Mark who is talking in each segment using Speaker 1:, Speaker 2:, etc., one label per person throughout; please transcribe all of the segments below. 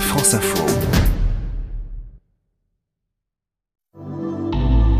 Speaker 1: France Info.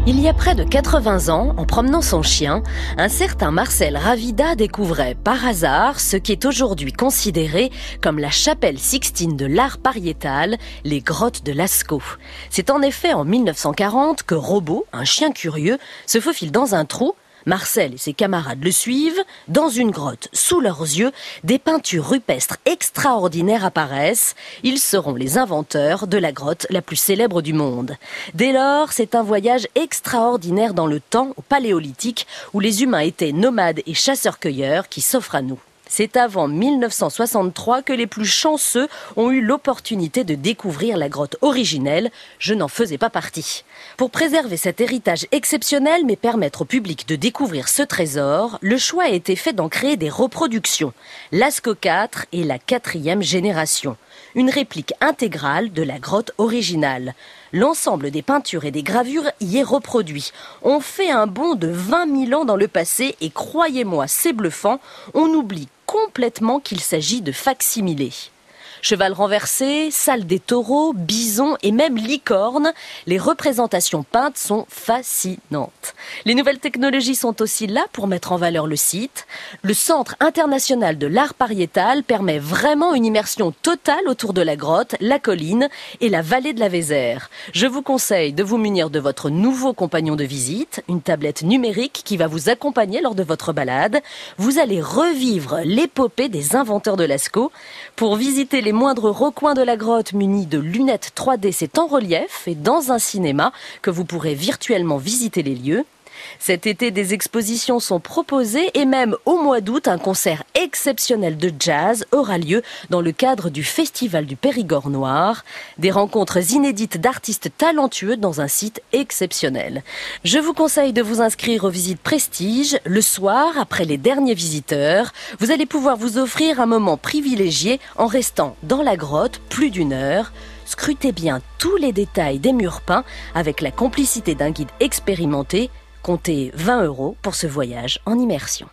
Speaker 2: Il y a près de 80 ans, en promenant son chien, un certain Marcel Ravida découvrait par hasard ce qui est aujourd'hui considéré comme la chapelle Sixtine de l'art pariétal, les grottes de Lascaux. C'est en effet en 1940 que Robot, un chien curieux, se faufile dans un trou Marcel et ses camarades le suivent. Dans une grotte, sous leurs yeux, des peintures rupestres extraordinaires apparaissent. Ils seront les inventeurs de la grotte la plus célèbre du monde. Dès lors, c'est un voyage extraordinaire dans le temps, au paléolithique, où les humains étaient nomades et chasseurs-cueilleurs qui s'offrent à nous. C'est avant 1963 que les plus chanceux ont eu l'opportunité de découvrir la grotte originelle. Je n'en faisais pas partie. Pour préserver cet héritage exceptionnel mais permettre au public de découvrir ce trésor, le choix a été fait d'en créer des reproductions. Lasco 4 est la quatrième génération. Une réplique intégrale de la grotte originale. L'ensemble des peintures et des gravures y est reproduit. On fait un bond de 20 000 ans dans le passé et croyez-moi, c'est bluffant, on oublie complètement qu'il s'agit de facsimilés. Cheval renversé, salle des taureaux, bison et même licorne, les représentations peintes sont fascinantes. Les nouvelles technologies sont aussi là pour mettre en valeur le site. Le Centre international de l'art pariétal permet vraiment une immersion totale autour de la grotte, la colline et la vallée de la Vézère. Je vous conseille de vous munir de votre nouveau compagnon de visite, une tablette numérique qui va vous accompagner lors de votre balade. Vous allez revivre l'épopée des inventeurs de Lascaux. Pour visiter les moindres recoins de la grotte munis de lunettes 3D, c'est en relief et dans un cinéma que vous pourrez virtuellement visiter les lieux. Cet été, des expositions sont proposées et même au mois d'août, un concert exceptionnel de jazz aura lieu dans le cadre du Festival du Périgord Noir. Des rencontres inédites d'artistes talentueux dans un site exceptionnel. Je vous conseille de vous inscrire aux visites Prestige le soir après les derniers visiteurs. Vous allez pouvoir vous offrir un moment privilégié en restant dans la grotte plus d'une heure. Scrutez bien tous les détails des murs peints avec la complicité d'un guide expérimenté Comptez 20 euros pour ce voyage en immersion.